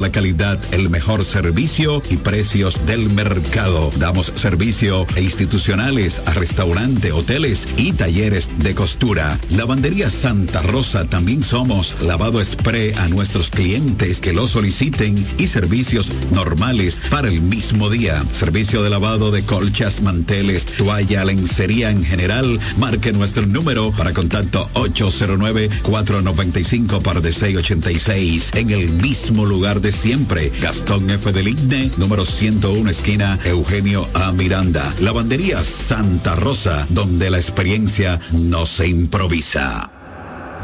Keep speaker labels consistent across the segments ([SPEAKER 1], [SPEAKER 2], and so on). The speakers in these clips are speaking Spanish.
[SPEAKER 1] La calidad, el mejor servicio y precios del mercado. Damos servicio a institucionales, a restaurantes, hoteles y talleres de costura. Lavandería Santa Rosa también somos lavado spray a nuestros clientes que lo soliciten y servicios normales para el mismo día. Servicio de lavado de colchas, manteles, toalla, lencería en general. Marque nuestro número para contacto 809 495 par de 686 en el mismo lugar de siempre. Gastón F. del Igne, número 101, esquina Eugenio A. Miranda. Lavandería Santa Rosa, donde la experiencia no se improvisa.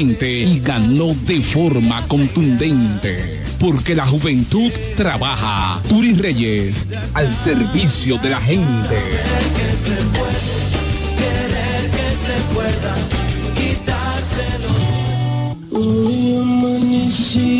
[SPEAKER 2] y ganó de forma contundente. Porque la juventud trabaja. Turi Reyes, al servicio de la gente.
[SPEAKER 3] Hoy amanecí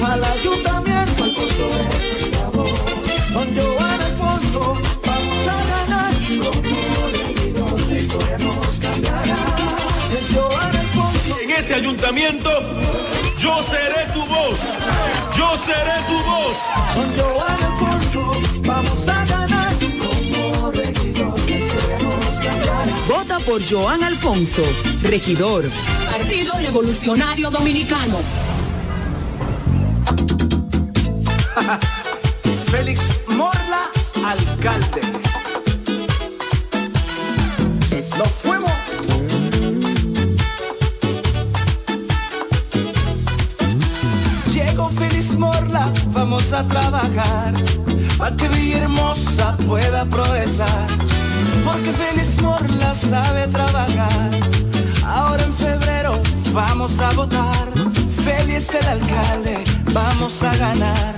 [SPEAKER 4] Al ayuntamiento, Alfonso es voz. Con Joan Alfonso vamos a ganar. Regidor, la historia nos cambiará. Es Joan Alfonso.
[SPEAKER 5] en ese ayuntamiento, yo seré tu voz. Yo seré tu voz.
[SPEAKER 4] Con Joan Alfonso vamos a ganar. Como regidor, la historia nos cambiará.
[SPEAKER 6] Vota por Joan Alfonso, regidor.
[SPEAKER 7] Partido Revolucionario Dominicano.
[SPEAKER 4] Félix Morla, alcalde. Nos fuimos. Llegó Félix Morla, vamos a trabajar para que Villahermosa pueda progresar. Porque Félix Morla sabe trabajar. Ahora en febrero vamos a votar. Félix el alcalde, vamos a ganar.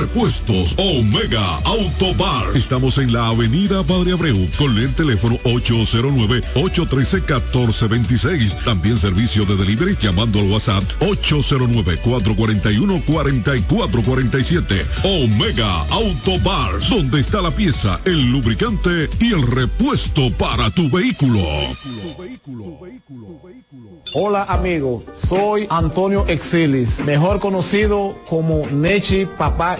[SPEAKER 8] Repuestos Omega Auto Bar. Estamos en la avenida Padre Abreu con el teléfono 809-813-1426. También servicio de delivery llamando al WhatsApp 809-441-4447. Omega Auto Bar, donde está la pieza, el lubricante y el repuesto para tu vehículo.
[SPEAKER 9] Hola amigo, soy Antonio Exilis, mejor conocido como Nechi Papá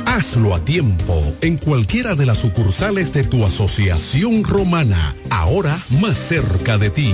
[SPEAKER 10] Hazlo a tiempo en cualquiera de las sucursales de tu asociación romana, ahora más cerca de ti.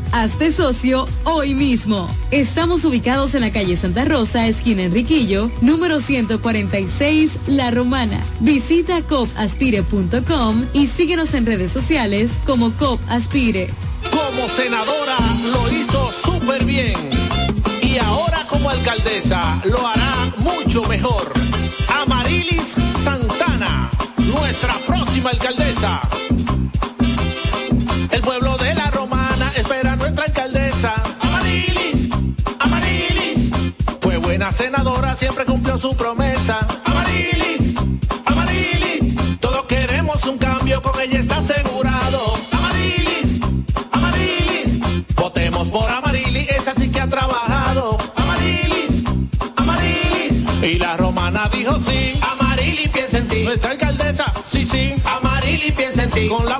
[SPEAKER 11] Hazte socio hoy mismo. Estamos ubicados en la calle Santa Rosa, esquina Enriquillo, número 146, La Romana. Visita copaspire.com y síguenos en redes sociales como COP Aspire.
[SPEAKER 12] Como senadora lo hizo súper bien. Y ahora como alcaldesa lo hará mucho mejor. Amarilis Santana, nuestra próxima alcaldesa. Senadora siempre cumplió su promesa. Amarilis, Amarilis, todos queremos un cambio, con ella está asegurado. Amarilis, Amarilis, votemos por Amarilis, esa sí que ha trabajado. Amarilis, Amarilis, y la romana dijo sí. Amarilis piensa en ti. Nuestra alcaldesa, sí, sí. Amarilis piensa en ti. Con la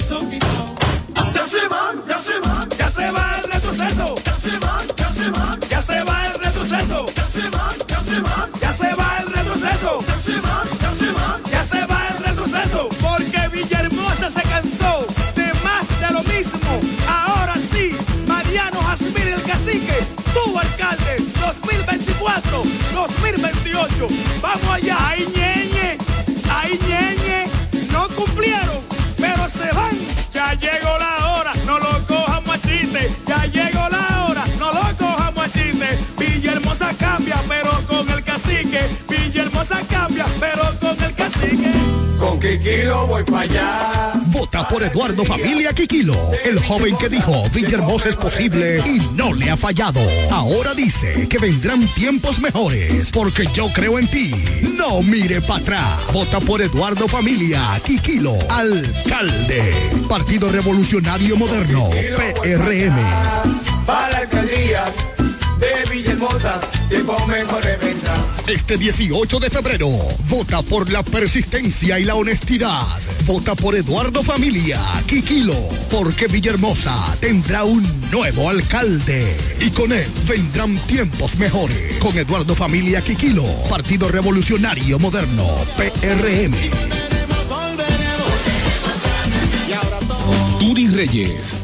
[SPEAKER 13] 2024, 2028. Vamos allá, ahí ñeñe, ahí ñeñe. No cumplieron, pero se van. Ya llegó la hora, no lo cojamos a. Ya llegó la hora, no lo cojamos a chiste. Villahermosa cambia, pero con el
[SPEAKER 14] Kikilo voy para allá.
[SPEAKER 15] Vota por Eduardo Familia Quiquilo, el joven que dijo Villahermosa es posible y no le ha fallado. Ahora dice que vendrán tiempos mejores porque yo creo en ti. No mire para atrás. Vota por Eduardo Familia Quiquilo, alcalde. Partido Revolucionario Moderno, PRM.
[SPEAKER 14] Para la alcaldía de Villahermosa, tiempo mejor vendrá.
[SPEAKER 15] Este 18 de febrero, vota por la persistencia y la honestidad. Vota por Eduardo Familia, Quiquilo, porque Villahermosa tendrá un nuevo alcalde. Y con él vendrán tiempos mejores. Con Eduardo Familia, Quiquilo, Partido Revolucionario Moderno, PRM.
[SPEAKER 2] Turi Reyes,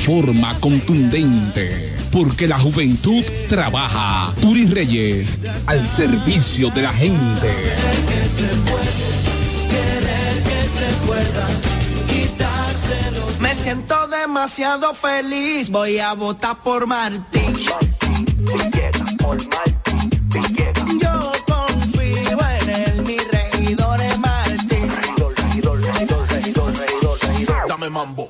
[SPEAKER 2] forma contundente. Porque la juventud trabaja. Turi Reyes, al servicio de la gente.
[SPEAKER 4] Me siento demasiado feliz, voy a votar por Martín. Yo confío en él, mi regidor es Martín.
[SPEAKER 12] Dame mambo.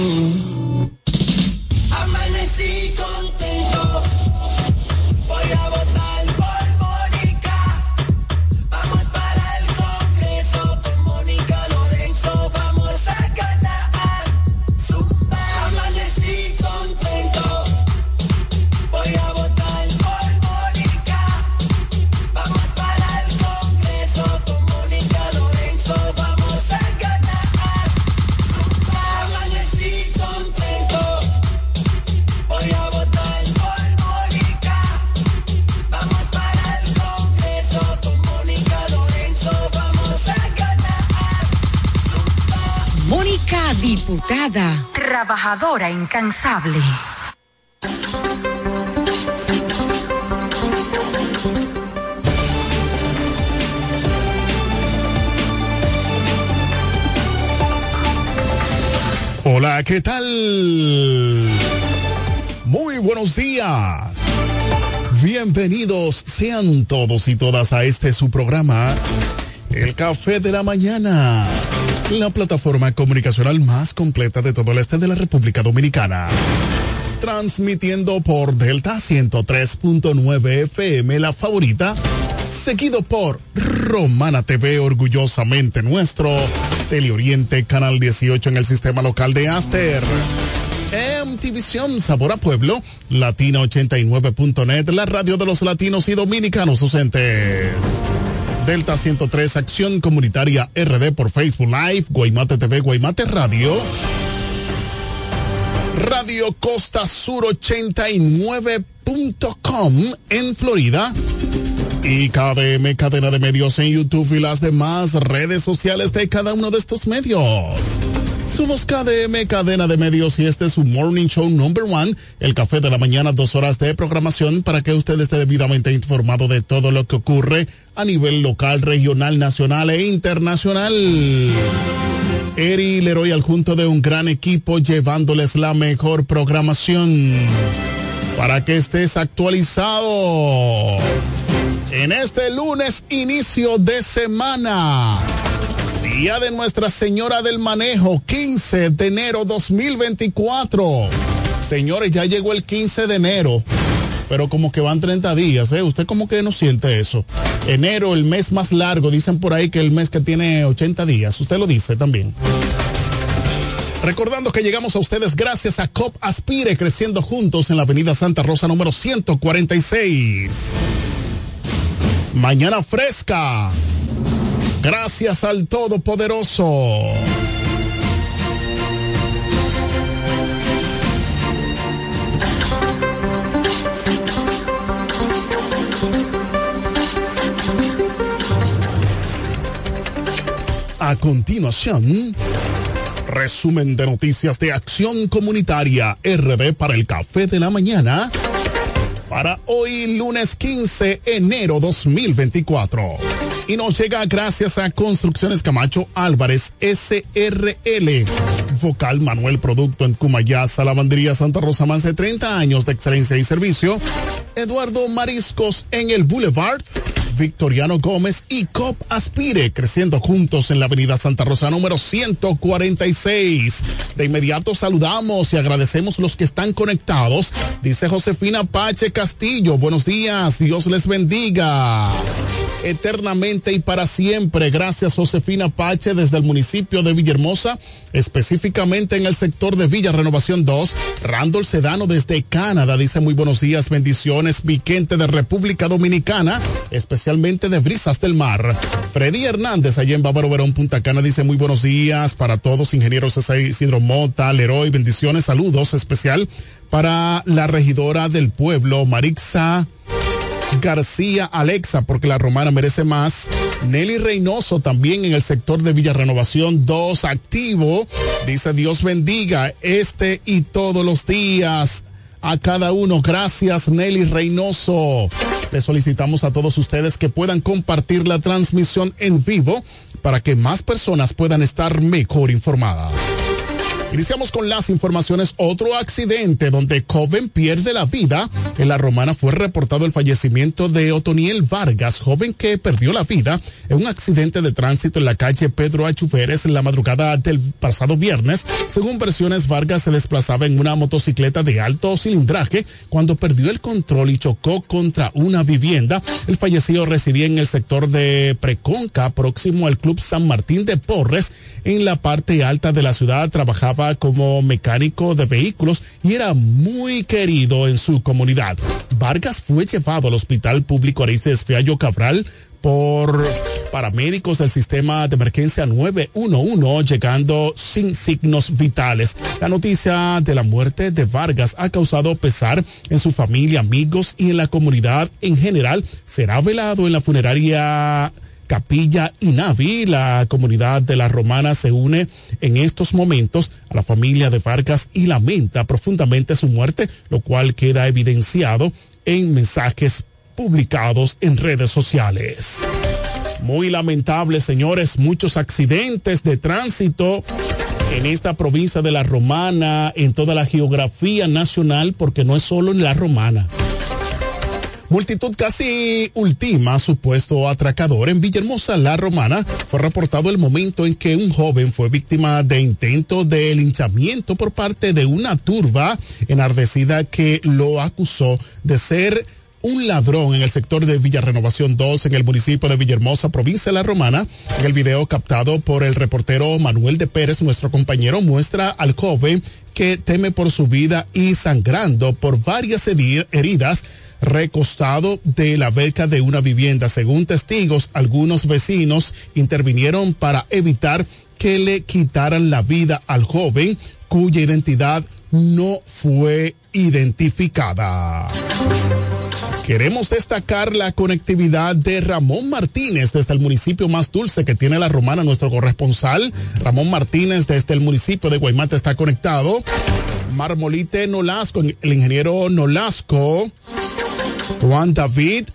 [SPEAKER 7] Trabajadora incansable.
[SPEAKER 16] Hola, ¿qué tal? Muy buenos días. Bienvenidos sean todos y todas a este su programa, El Café de la Mañana, la plataforma comunicacional más completa de todo el este de la República Dominicana. Transmitiendo por Delta 103.9 FM, la favorita, seguido por Romana TV, orgullosamente nuestro, Teleoriente, Canal 18 en el sistema local de Aster. MTVision Sabor a Pueblo, Latina89.net, la radio de los latinos y dominicanos ausentes. Delta 103 Acción Comunitaria RD por Facebook Live, Guaymate TV, Guaymate Radio. Radio Costa Sur 89.com en Florida. Y KDM, cadena de medios en YouTube y las demás redes sociales de cada uno de estos medios. Somos KDM, cadena de medios, y este es su Morning Show Number One, el café de la mañana, dos horas de programación para que usted esté debidamente informado de todo lo que ocurre a nivel local, regional, nacional e internacional. Eri Leroy al junto de un gran equipo llevándoles la mejor programación para que estés actualizado. En este lunes, inicio de semana. Día de Nuestra Señora del Manejo, 15 de enero 2024. Señores, ya llegó el 15 de enero, pero como que van 30 días, ¿eh? Usted como que no siente eso. Enero, el mes más largo, dicen por ahí que el mes que tiene 80 días. Usted lo dice también. Recordando que llegamos a ustedes gracias a COP Aspire, creciendo juntos en la Avenida Santa Rosa número 146. Mañana fresca. Gracias al Todopoderoso. A continuación, resumen de noticias de Acción Comunitaria RD para el Café de la Mañana para hoy lunes 15 enero 2024. Y nos llega gracias a Construcciones Camacho Álvarez SRL. Vocal Manuel Producto en Cumayasa, Lavandería Santa Rosa, más de 30 años de excelencia y servicio. Eduardo Mariscos en el Boulevard. Victoriano Gómez y COP Aspire, creciendo juntos en la avenida Santa Rosa número 146. De inmediato saludamos y agradecemos los que están conectados. Dice Josefina Pache Castillo, buenos días, Dios les bendiga. eternamente y para siempre. Gracias Josefina Pache desde el municipio de Villahermosa, específicamente en el sector de Villa Renovación 2. Randall Sedano desde Canadá dice muy buenos días, bendiciones. Viquente de República Dominicana, de Brisas del Mar. Freddy Hernández allá en Bávaro Verón, Punta Cana dice muy buenos días para todos, ingenieros Isidro Mota, Leroy, bendiciones, saludos especial para la regidora del pueblo, Marixa. García Alexa, porque la romana merece más. Nelly Reynoso también en el sector de Villa Renovación 2, activo. Dice Dios bendiga este y todos los días a cada uno. Gracias Nelly Reynoso. Le solicitamos a todos ustedes que puedan compartir la transmisión en vivo para que más personas puedan estar mejor informadas. Iniciamos con las informaciones. Otro accidente donde joven pierde la vida. En la romana fue reportado el fallecimiento de Otoniel Vargas, joven que perdió la vida en un accidente de tránsito en la calle Pedro Achuferes en la madrugada del pasado viernes. Según versiones, Vargas se desplazaba en una motocicleta de alto cilindraje cuando perdió el control y chocó contra una vivienda. El fallecido residía en el sector de Preconca, próximo al Club San Martín de Porres, en la parte alta de la ciudad. Trabajaba como mecánico de vehículos y era muy querido en su comunidad. Vargas fue llevado al Hospital Público Aristes Fiallo Cabral por paramédicos del sistema de emergencia 911 llegando sin signos vitales. La noticia de la muerte de Vargas ha causado pesar en su familia, amigos y en la comunidad en general. Será velado en la funeraria Capilla y. La comunidad de la Romana se une en estos momentos a la familia de Vargas y lamenta profundamente su muerte, lo cual queda evidenciado en mensajes publicados en redes sociales. Muy lamentable, señores, muchos accidentes de tránsito en esta provincia de la Romana, en toda la geografía nacional, porque no es solo en la Romana. Multitud casi última, supuesto atracador en Villahermosa, La Romana. Fue reportado el momento en que un joven fue víctima de intento de linchamiento por parte de una turba enardecida que lo acusó de ser un ladrón en el sector de Villa Renovación 2 en el municipio de Villahermosa, provincia de La Romana. En el video captado por el reportero Manuel de Pérez, nuestro compañero muestra al joven que teme por su vida y sangrando por varias heridas recostado de la beca de una vivienda. Según testigos, algunos vecinos intervinieron para evitar que le quitaran la vida al joven cuya identidad no fue identificada. Queremos destacar la conectividad de Ramón Martínez desde el municipio más dulce que tiene la romana, nuestro corresponsal. Ramón Martínez desde el municipio de Guaymate está conectado. Marmolite Nolasco, el ingeniero Nolasco Juan David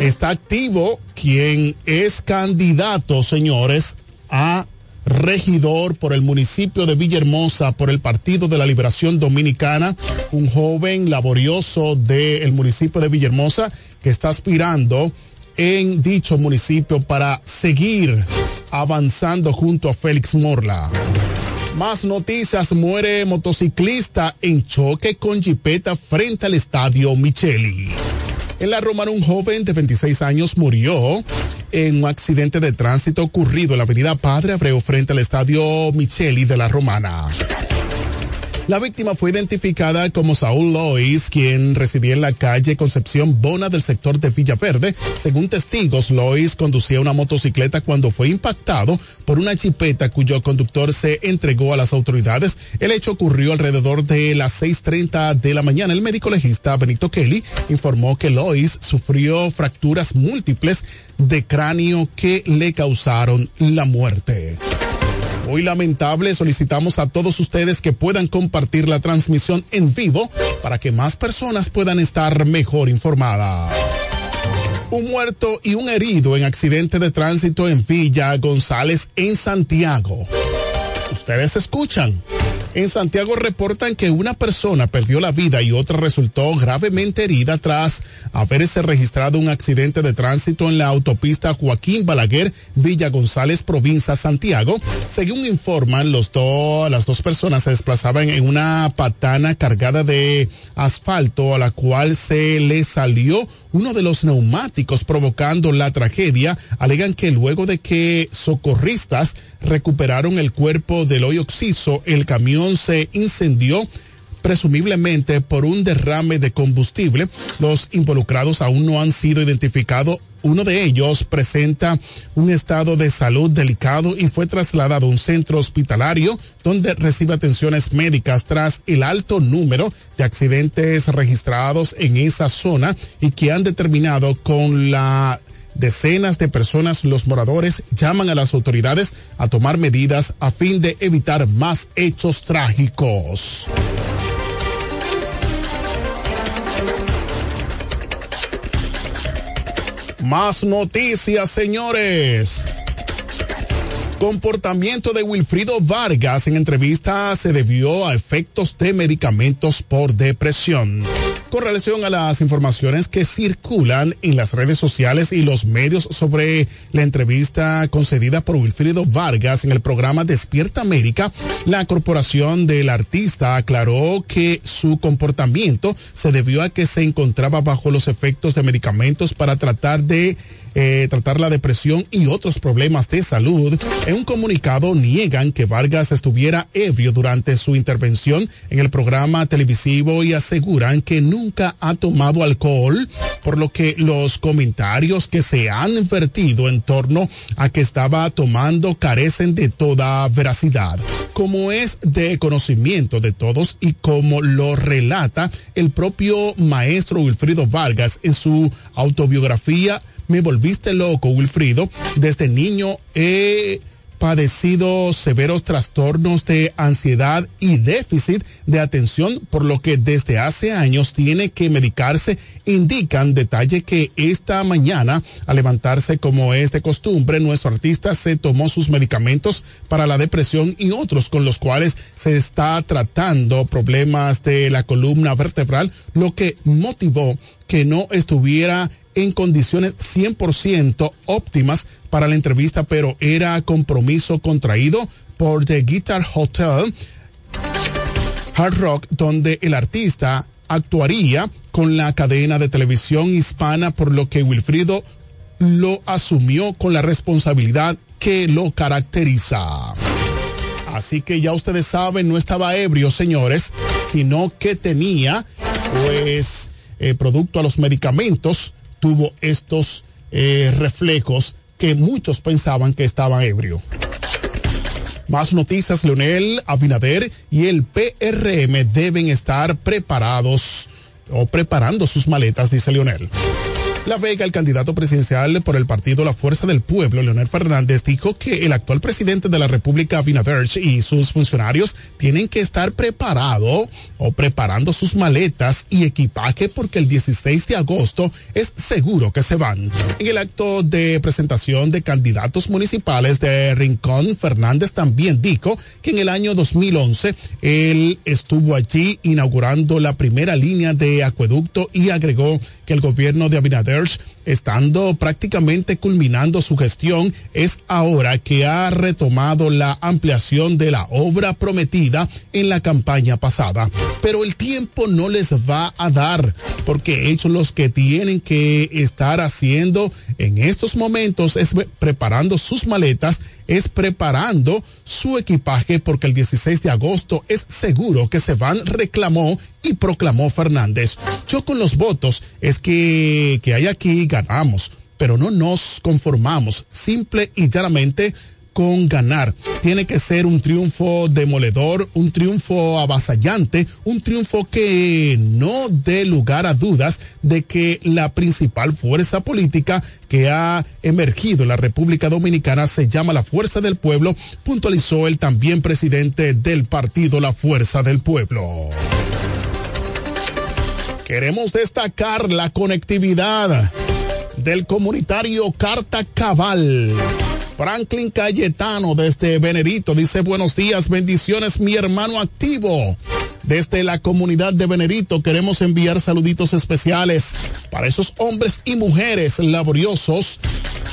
[SPEAKER 16] está activo, quien es candidato, señores, a regidor por el municipio de Villahermosa por el Partido de la Liberación Dominicana, un joven laborioso del municipio de Villahermosa que está aspirando en dicho municipio para seguir avanzando junto a Félix Morla. Más noticias, muere motociclista en choque con jipeta frente al estadio Micheli. En la Romana, un joven de 26 años murió en un accidente de tránsito ocurrido en la avenida Padre Abreu frente al estadio Micheli de la Romana. La víctima fue identificada como Saúl Lois, quien residía en la calle Concepción Bona del sector de Villaverde. Según testigos, Lois conducía una motocicleta cuando fue impactado por una chipeta cuyo conductor se entregó a las autoridades. El hecho ocurrió alrededor de las 6.30 de la mañana. El médico legista Benito Kelly informó que Lois sufrió fracturas múltiples de cráneo que le causaron la muerte. Muy lamentable, solicitamos a todos ustedes que puedan compartir la transmisión en vivo para que más personas puedan estar mejor informadas. Un muerto y un herido en accidente de tránsito en Villa González en Santiago. Ustedes escuchan. En Santiago reportan que una persona perdió la vida y otra resultó gravemente herida tras haberse registrado un accidente de tránsito en la autopista Joaquín Balaguer, Villa González, provincia Santiago. Según informan, los las dos personas se desplazaban en una patana cargada de asfalto a la cual se le salió uno de los neumáticos provocando la tragedia. Alegan que luego de que socorristas recuperaron el cuerpo del hoyo oxiso, el camión se incendió presumiblemente por un derrame de combustible. Los involucrados aún no han sido identificados. Uno de ellos presenta un estado de salud delicado y fue trasladado a un centro hospitalario donde recibe atenciones médicas tras el alto número de accidentes registrados en esa zona y que han determinado con la decenas de personas, los moradores, llaman a las autoridades a tomar medidas a fin de evitar más hechos trágicos. Más noticias, señores. Comportamiento de Wilfrido Vargas en entrevista se debió a efectos de medicamentos por depresión. Con relación a las informaciones que circulan en las redes sociales y los medios sobre la entrevista concedida por Wilfrido Vargas en el programa Despierta América, la corporación del artista aclaró que su comportamiento se debió a que se encontraba bajo los efectos de medicamentos para tratar de eh, tratar la depresión y otros problemas de salud. En un comunicado niegan que Vargas estuviera ebrio durante su intervención en el programa televisivo y aseguran que nunca ha tomado alcohol, por lo que los comentarios que se han vertido en torno a que estaba tomando carecen de toda veracidad. Como es de conocimiento de todos y como lo relata el propio maestro Wilfrido Vargas en su autobiografía me volviste loco, Wilfrido. Desde niño he padecido severos trastornos de ansiedad y déficit de atención, por lo que desde hace años tiene que medicarse. Indican detalle que esta mañana, al levantarse como es de costumbre, nuestro artista se tomó sus medicamentos para la depresión y otros con los cuales se está tratando problemas de la columna vertebral, lo que motivó que no estuviera en condiciones 100% óptimas para la entrevista, pero era compromiso contraído por The Guitar Hotel Hard Rock, donde el artista actuaría con la cadena de televisión hispana, por lo que Wilfrido lo asumió con la responsabilidad que lo caracteriza. Así que ya ustedes saben, no estaba ebrio, señores, sino que tenía, pues, eh, producto a los medicamentos, tuvo estos eh, reflejos que muchos pensaban que estaba ebrio. Más noticias, Leonel Abinader y el PRM deben estar preparados o preparando sus maletas, dice Leonel. La Vega, el candidato presidencial por el partido La Fuerza del Pueblo, Leonel Fernández, dijo que el actual presidente de la República, Abinader, y sus funcionarios tienen que estar preparados o preparando sus maletas y equipaje porque el 16 de agosto es seguro que se van. En el acto de presentación de candidatos municipales de Rincón, Fernández también dijo que en el año 2011 él estuvo allí inaugurando la primera línea de acueducto y agregó que el gobierno de Abinader, players estando prácticamente culminando su gestión, es ahora que ha retomado la ampliación de la obra prometida en la campaña pasada. Pero el tiempo no les va a dar, porque ellos los que tienen que estar haciendo en estos momentos es preparando sus maletas es preparando su equipaje porque el 16 de agosto es seguro que se van, reclamó y proclamó Fernández. Yo con los votos es que, que hay aquí ganamos, pero no nos conformamos. Simple y llanamente con ganar. Tiene que ser un triunfo demoledor, un triunfo avasallante, un triunfo que no dé lugar a dudas de que la principal fuerza política que ha emergido en la República Dominicana se llama la Fuerza del Pueblo, puntualizó el también presidente del partido La Fuerza del Pueblo. Queremos destacar la conectividad del comunitario Carta Cabal Franklin Cayetano desde Venerito dice buenos días, bendiciones mi hermano activo. Desde la comunidad de Venerito queremos enviar saluditos especiales para esos hombres y mujeres laboriosos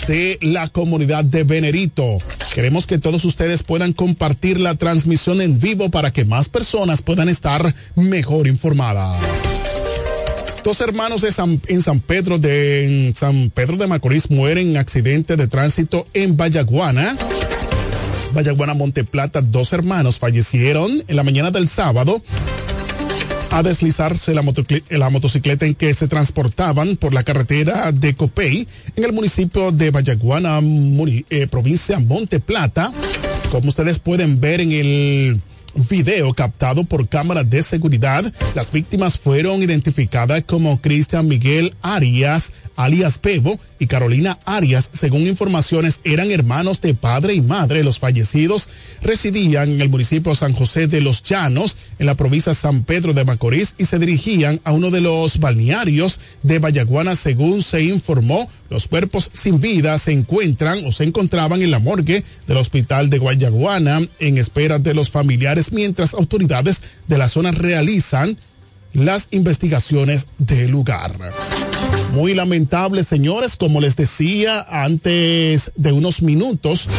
[SPEAKER 16] de la comunidad de Venerito. Queremos que todos ustedes puedan compartir la transmisión en vivo para que más personas puedan estar mejor informadas. Dos hermanos de San, en San Pedro de San Pedro de Macorís mueren en accidente de tránsito en Vallaguana. Vallaguana Monteplata, dos hermanos fallecieron en la mañana del sábado a deslizarse la, motocicleta en que se transportaban por la carretera de Copey en el municipio de Vallaguana, eh, provincia Monte Plata. Como ustedes pueden ver en el video captado por cámaras de seguridad. Las víctimas fueron identificadas como Cristian Miguel Arias, alias Pevo, y Carolina Arias. Según informaciones, eran hermanos de padre y madre. Los fallecidos residían en el municipio San José de los Llanos, en la provincia San Pedro de Macorís, y se dirigían a uno de los balnearios de Vallaguana, según se informó. Los cuerpos sin vida se encuentran o se encontraban en la morgue del hospital de Guayaguana en espera de los familiares mientras autoridades de la zona realizan las investigaciones del lugar. Muy lamentable, señores, como les decía antes de unos minutos,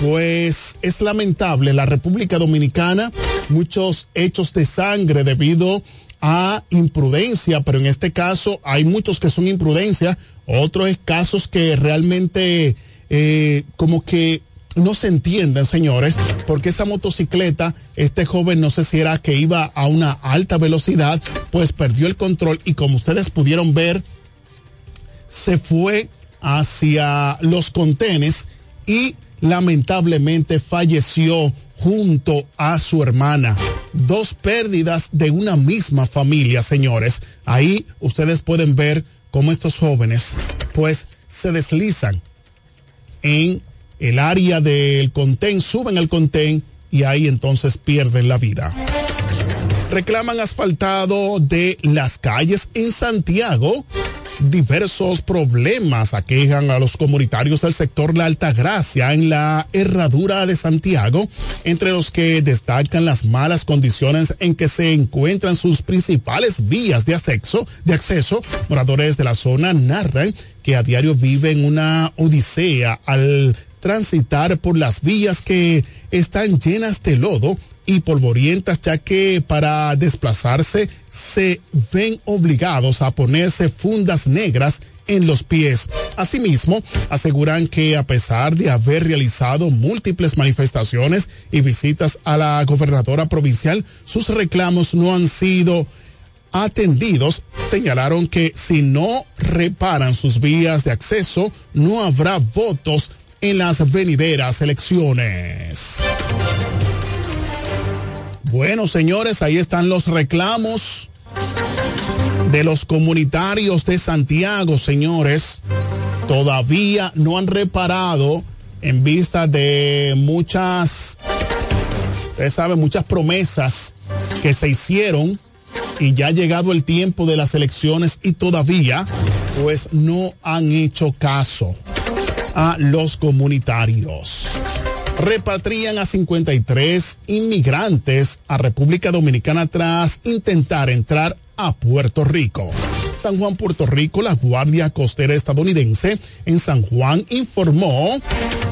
[SPEAKER 16] pues es lamentable la República Dominicana, muchos hechos de sangre debido a imprudencia, pero en este caso hay muchos que son imprudencia, otros casos que realmente eh, como que no se entienden, señores, porque esa motocicleta, este joven no sé si era que iba a una alta velocidad, pues perdió el control y como ustedes pudieron ver, se fue hacia los contenes y lamentablemente falleció junto a su hermana. Dos pérdidas de una misma familia, señores. Ahí ustedes pueden ver cómo estos jóvenes pues se deslizan en el área del contén, suben al contén y ahí entonces pierden la vida. Reclaman asfaltado de las calles en Santiago. Diversos problemas aquejan a los comunitarios del sector La Altagracia en la herradura de Santiago, entre los que destacan las malas condiciones en que se encuentran sus principales vías de acceso. De acceso. Moradores de la zona narran que a diario viven una odisea al transitar por las vías que están llenas de lodo y polvorientas, ya que para desplazarse se ven obligados a ponerse fundas negras en los pies. Asimismo, aseguran que a pesar de haber realizado múltiples manifestaciones y visitas a la gobernadora provincial, sus reclamos no han sido atendidos, señalaron que si no reparan sus vías de acceso, no habrá votos en las venideras elecciones. Bueno, señores, ahí están los reclamos de los comunitarios de Santiago, señores. Todavía no han reparado en vista de muchas, ustedes saben, muchas promesas que se hicieron y ya ha llegado el tiempo de las elecciones y todavía pues no han hecho caso a los comunitarios. Repatrian a 53 inmigrantes a República Dominicana tras intentar entrar a Puerto Rico. San Juan, Puerto Rico, la Guardia Costera estadounidense en San Juan informó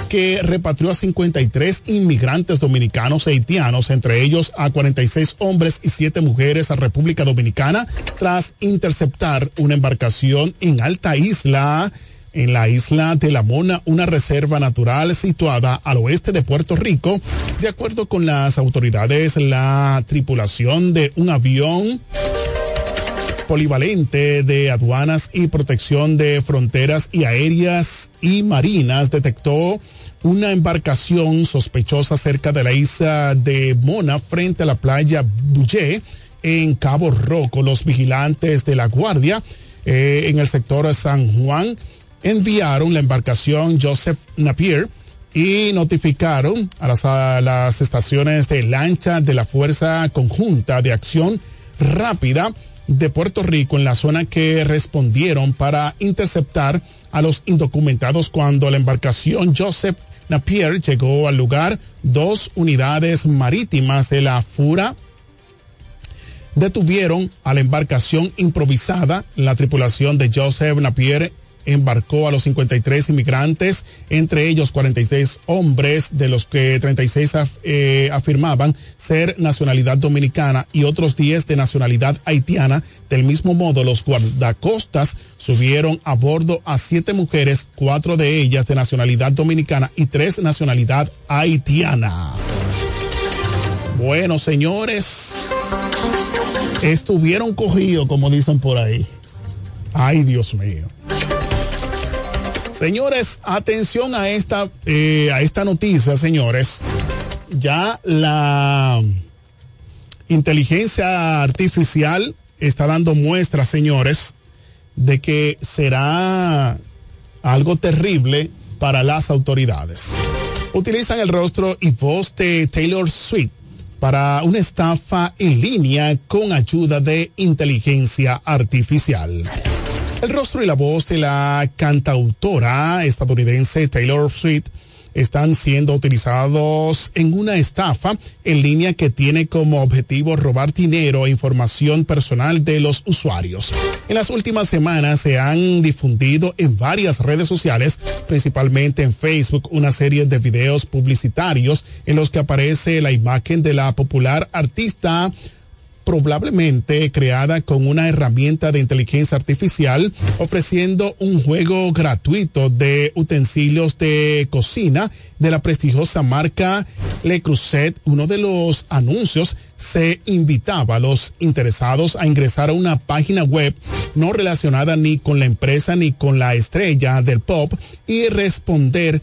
[SPEAKER 16] que repatrió a 53 inmigrantes dominicanos e haitianos, entre ellos a 46 hombres y 7 mujeres a República Dominicana, tras interceptar una embarcación en Alta Isla en la isla de La Mona, una reserva natural situada al oeste de Puerto Rico. De acuerdo con las autoridades, la tripulación de un avión polivalente de aduanas y protección de fronteras y aéreas y marinas detectó una embarcación sospechosa cerca de la isla de Mona frente a la playa Bouye en Cabo Roco. Los vigilantes de la Guardia eh, en el sector San Juan enviaron la embarcación Joseph Napier y notificaron a las, estaciones de lancha de la Fuerza Conjunta de Acción Rápida de Puerto Rico en la zona que respondieron para interceptar a los indocumentados cuando la embarcación Joseph Napier llegó al lugar dos unidades marítimas de la FURA detuvieron a la embarcación improvisada. La tripulación de Joseph Napier embarcó a los 53 inmigrantes, entre ellos 46 hombres, de los que 36 eh, afirmaban ser nacionalidad dominicana y otros 10 de nacionalidad haitiana. Del mismo modo, los guardacostas subieron a bordo a siete mujeres, cuatro de ellas de nacionalidad dominicana y tres nacionalidad haitiana. Bueno, señores, estuvieron cogidos, como dicen por ahí. Ay, Dios mío. Señores, atención a esta, eh, a esta noticia, señores. Ya la inteligencia artificial está dando muestras, señores, de que será algo terrible para las autoridades. Utilizan el rostro y voz de Taylor Swift para una estafa en línea con ayuda de inteligencia artificial. El rostro y la voz de la cantautora estadounidense Taylor Swift están siendo utilizados en una estafa en línea que tiene como objetivo robar dinero e información personal de los usuarios. En las últimas semanas se han difundido en varias redes sociales, principalmente en Facebook, una serie de videos publicitarios en los que aparece la imagen de la popular artista probablemente creada con una herramienta de inteligencia artificial, ofreciendo un juego gratuito de utensilios de cocina de la prestigiosa marca Le Creuset. Uno de los anuncios se invitaba a los interesados a ingresar a una página web no relacionada ni con la empresa ni con la estrella del pop y responder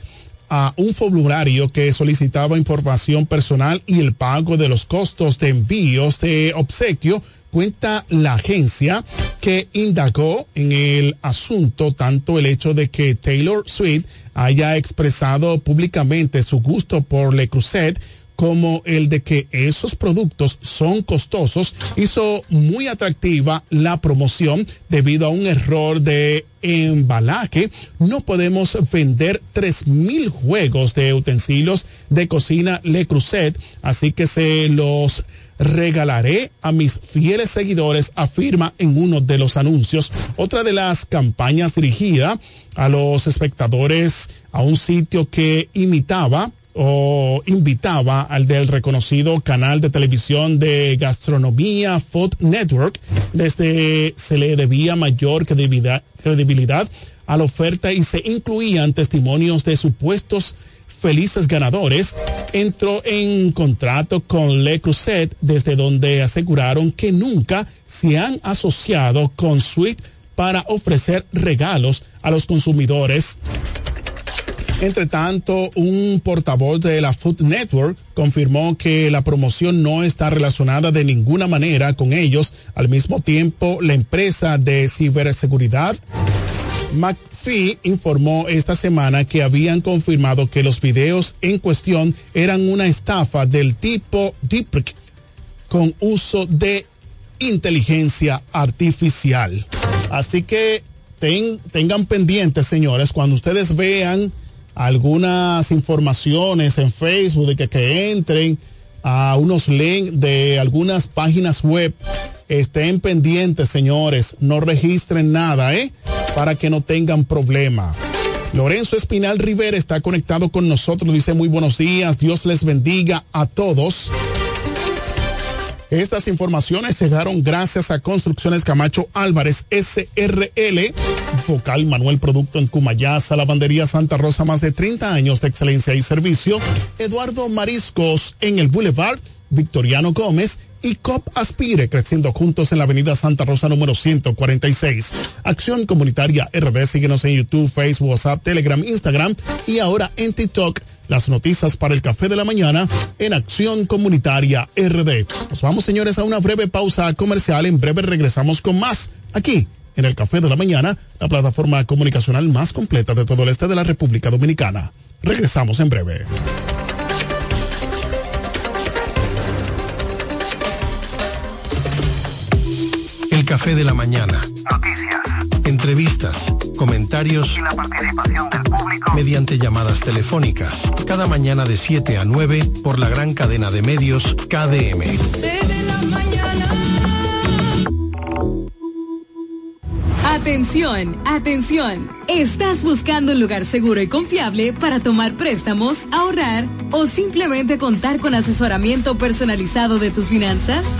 [SPEAKER 16] a un formulario que solicitaba información personal y el pago de los costos de envíos de obsequio cuenta la agencia que indagó en el asunto tanto el hecho de que Taylor Swift haya expresado públicamente su gusto por Le Creuset como el de que esos productos son costosos hizo muy atractiva la promoción debido a un error de embalaje. No podemos vender tres mil juegos de utensilios de cocina Le Creuset, así que se los regalaré a mis fieles seguidores, afirma en uno de los anuncios. Otra de las campañas dirigida a los espectadores a un sitio que imitaba o invitaba al del reconocido canal de televisión de gastronomía Food Network, desde se le debía mayor credibilidad, credibilidad a la oferta y se incluían testimonios de supuestos felices ganadores, entró en contrato con Le Creuset, desde donde aseguraron que nunca se han asociado con Sweet para ofrecer regalos a los consumidores. Entre tanto, un portavoz de la Food Network confirmó que la promoción no está relacionada de ninguna manera con ellos. Al mismo tiempo, la empresa de ciberseguridad McPhee informó esta semana que habían confirmado que los videos en cuestión eran una estafa del tipo Deeprik con uso de inteligencia artificial. Así que tengan pendientes, señores, cuando ustedes vean algunas informaciones en Facebook de que, entren a unos links de algunas páginas web. Estén pendientes, señores. No registren nada, ¿eh? Para que no tengan problema. Lorenzo Espinal Rivera está conectado con nosotros. Dice muy buenos días. Dios les bendiga a todos. Estas informaciones llegaron gracias a Construcciones Camacho Álvarez SRL, Focal Manuel Producto en Cumayasa, Lavandería Santa Rosa, más de 30 años de excelencia y servicio, Eduardo Mariscos en el Boulevard, Victoriano Gómez y COP Aspire, creciendo juntos en la avenida Santa Rosa número 146. Acción Comunitaria RD, síguenos en YouTube, Facebook, WhatsApp, Telegram, Instagram y ahora en TikTok las noticias para el café de la mañana en Acción Comunitaria RD. Nos vamos, señores, a una breve pausa comercial. En breve regresamos con más aquí en el café de la mañana, la plataforma comunicacional más completa de todo el este de la República Dominicana. Regresamos en breve.
[SPEAKER 15] El café de la mañana.
[SPEAKER 17] Entrevistas, comentarios y la participación del público mediante llamadas telefónicas. Cada mañana de 7 a 9 por la gran cadena de medios KDM.
[SPEAKER 11] Atención, atención. ¿Estás buscando un lugar seguro y confiable para tomar préstamos, ahorrar o simplemente contar con asesoramiento personalizado de tus finanzas?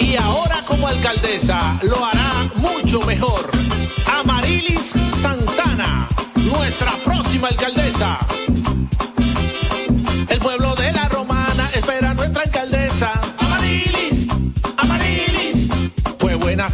[SPEAKER 12] y ahora como alcaldesa lo hará mucho mejor. Amarilis Santana, nuestra próxima alcaldesa.